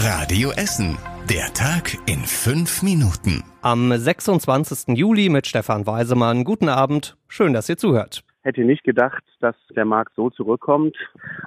Radio Essen. Der Tag in fünf Minuten. Am 26. Juli mit Stefan Weisemann. Guten Abend. Schön, dass ihr zuhört. Hätte nicht gedacht, dass der Markt so zurückkommt.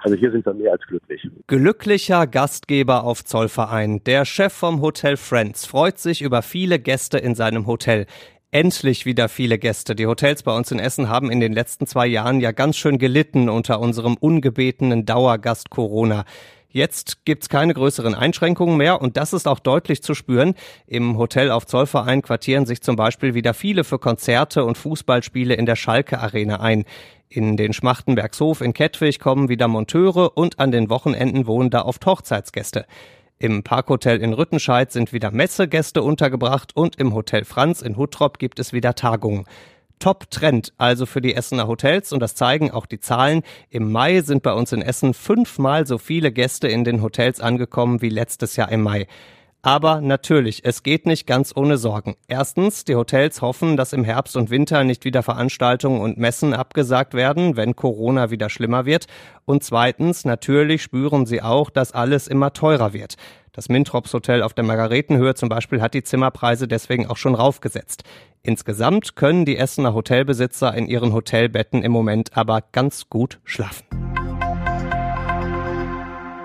Also hier sind wir mehr als glücklich. Glücklicher Gastgeber auf Zollverein. Der Chef vom Hotel Friends freut sich über viele Gäste in seinem Hotel. Endlich wieder viele Gäste. Die Hotels bei uns in Essen haben in den letzten zwei Jahren ja ganz schön gelitten unter unserem ungebetenen Dauergast Corona. Jetzt gibt's keine größeren Einschränkungen mehr und das ist auch deutlich zu spüren. Im Hotel auf Zollverein quartieren sich zum Beispiel wieder viele für Konzerte und Fußballspiele in der Schalke Arena ein. In den Schmachtenbergshof in Kettwig kommen wieder Monteure und an den Wochenenden wohnen da oft Hochzeitsgäste. Im Parkhotel in Rüttenscheid sind wieder Messegäste untergebracht und im Hotel Franz in Huttrop gibt es wieder Tagungen. Top-Trend also für die Essener Hotels und das zeigen auch die Zahlen. Im Mai sind bei uns in Essen fünfmal so viele Gäste in den Hotels angekommen wie letztes Jahr im Mai. Aber natürlich, es geht nicht ganz ohne Sorgen. Erstens, die Hotels hoffen, dass im Herbst und Winter nicht wieder Veranstaltungen und Messen abgesagt werden, wenn Corona wieder schlimmer wird. Und zweitens, natürlich spüren sie auch, dass alles immer teurer wird. Das Mintrops Hotel auf der Margaretenhöhe zum Beispiel hat die Zimmerpreise deswegen auch schon raufgesetzt. Insgesamt können die Essener Hotelbesitzer in ihren Hotelbetten im Moment aber ganz gut schlafen.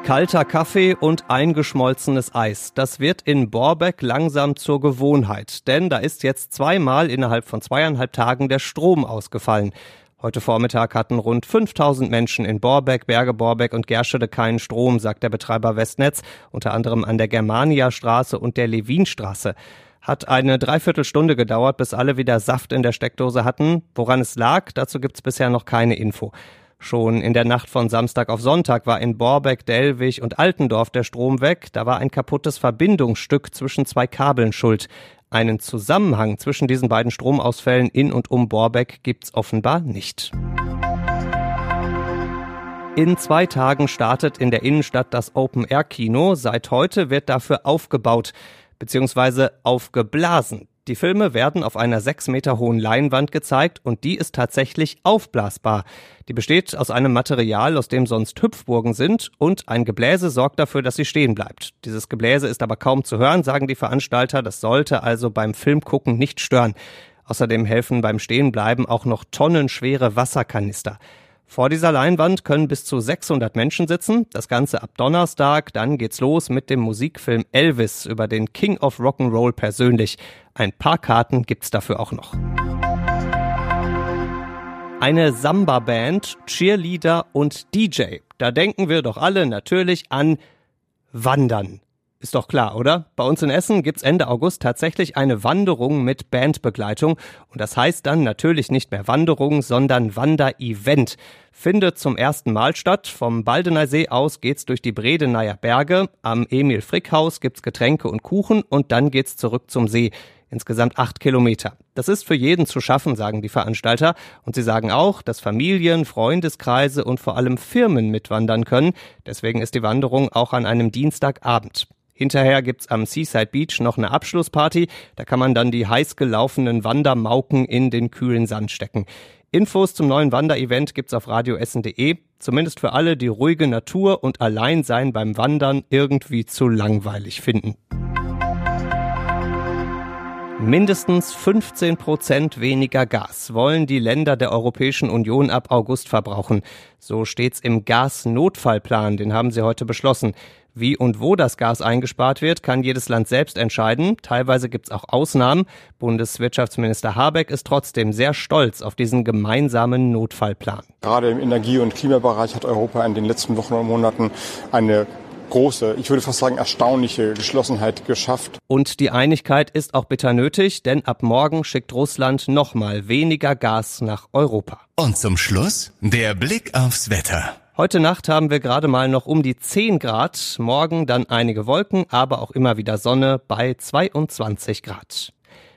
Kalter Kaffee und eingeschmolzenes Eis. Das wird in Borbeck langsam zur Gewohnheit, denn da ist jetzt zweimal innerhalb von zweieinhalb Tagen der Strom ausgefallen. Heute Vormittag hatten rund 5000 Menschen in Borbeck, Berge Borbeck und Gerschede keinen Strom, sagt der Betreiber Westnetz, unter anderem an der Germania-Straße und der Levinstraße. Hat eine Dreiviertelstunde gedauert, bis alle wieder Saft in der Steckdose hatten. Woran es lag, dazu gibt's bisher noch keine Info. Schon in der Nacht von Samstag auf Sonntag war in Borbeck, Delwig und Altendorf der Strom weg. Da war ein kaputtes Verbindungsstück zwischen zwei Kabeln schuld. Einen Zusammenhang zwischen diesen beiden Stromausfällen in und um Borbeck gibt's offenbar nicht. In zwei Tagen startet in der Innenstadt das Open-Air-Kino. Seit heute wird dafür aufgebaut bzw. aufgeblasen. Die Filme werden auf einer sechs Meter hohen Leinwand gezeigt und die ist tatsächlich aufblasbar. Die besteht aus einem Material, aus dem sonst Hüpfburgen sind und ein Gebläse sorgt dafür, dass sie stehen bleibt. Dieses Gebläse ist aber kaum zu hören, sagen die Veranstalter. Das sollte also beim Filmgucken nicht stören. Außerdem helfen beim Stehenbleiben auch noch tonnenschwere Wasserkanister. Vor dieser Leinwand können bis zu 600 Menschen sitzen. Das Ganze ab Donnerstag. Dann geht's los mit dem Musikfilm Elvis über den King of Rock'n'Roll persönlich. Ein paar Karten gibt's dafür auch noch. Eine Samba-Band, Cheerleader und DJ. Da denken wir doch alle natürlich an Wandern. Ist doch klar, oder? Bei uns in Essen gibt's Ende August tatsächlich eine Wanderung mit Bandbegleitung. Und das heißt dann natürlich nicht mehr Wanderung, sondern Wanderevent. Findet zum ersten Mal statt. Vom Baldeneysee aus geht's durch die Bredeneier Berge. Am Emil Frick Haus gibt's Getränke und Kuchen und dann geht's zurück zum See. Insgesamt acht Kilometer. Das ist für jeden zu schaffen, sagen die Veranstalter. Und sie sagen auch, dass Familien, Freundeskreise und vor allem Firmen mitwandern können. Deswegen ist die Wanderung auch an einem Dienstagabend. Hinterher gibt's am Seaside Beach noch eine Abschlussparty. Da kann man dann die heiß gelaufenen Wandermauken in den kühlen Sand stecken. Infos zum neuen Wanderevent gibt's auf radioessen.de. Zumindest für alle, die ruhige Natur und Alleinsein beim Wandern irgendwie zu langweilig finden. Mindestens 15 Prozent weniger Gas wollen die Länder der Europäischen Union ab August verbrauchen. So steht's im Gasnotfallplan, den haben sie heute beschlossen. Wie und wo das Gas eingespart wird, kann jedes Land selbst entscheiden. Teilweise gibt's auch Ausnahmen. Bundeswirtschaftsminister Habeck ist trotzdem sehr stolz auf diesen gemeinsamen Notfallplan. Gerade im Energie- und Klimabereich hat Europa in den letzten Wochen und Monaten eine große, ich würde fast sagen erstaunliche Geschlossenheit geschafft. Und die Einigkeit ist auch bitter nötig, denn ab morgen schickt Russland nochmal weniger Gas nach Europa. Und zum Schluss der Blick aufs Wetter. Heute Nacht haben wir gerade mal noch um die 10 Grad, morgen dann einige Wolken, aber auch immer wieder Sonne bei 22 Grad.